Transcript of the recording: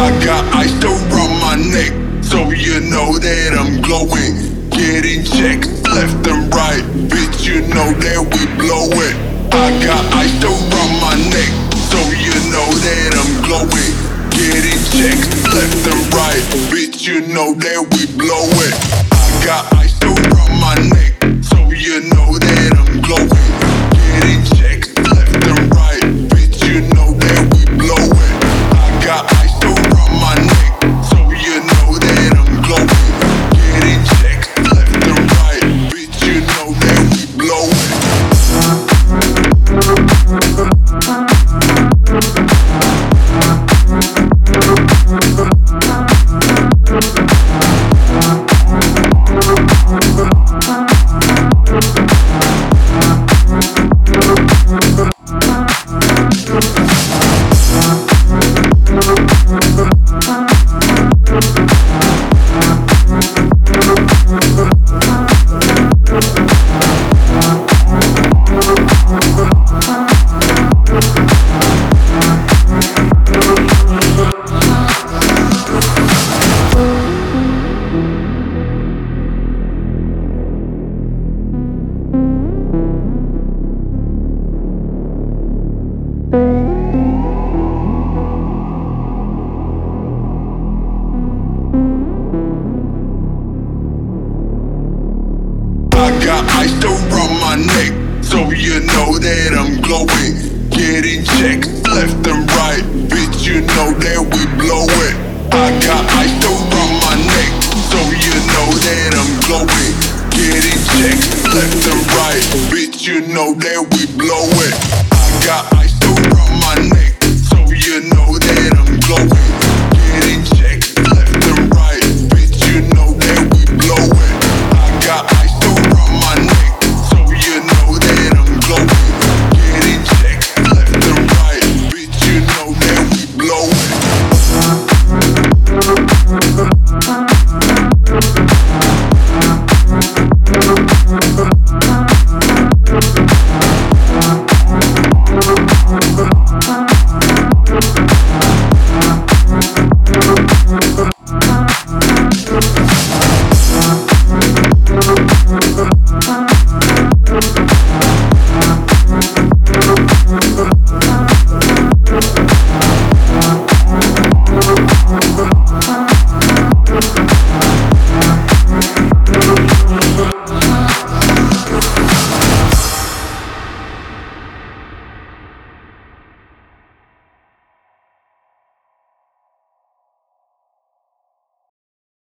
I got ice around my neck, so you know that I'm glowing. Getting checks left and right, bitch, you know that we blow it. I got ice around my neck, so you know that I'm glowing. Getting checks left and right, bitch, you know that we blow it. I got ice around my I got ice around my neck, so you know that I'm glowing. Getting checks left and right, bitch, you know that we blow it. I got ice around my neck, so you know that I'm glowing. Getting checks left and right, bitch, you know that we blow it. I got ice around my neck,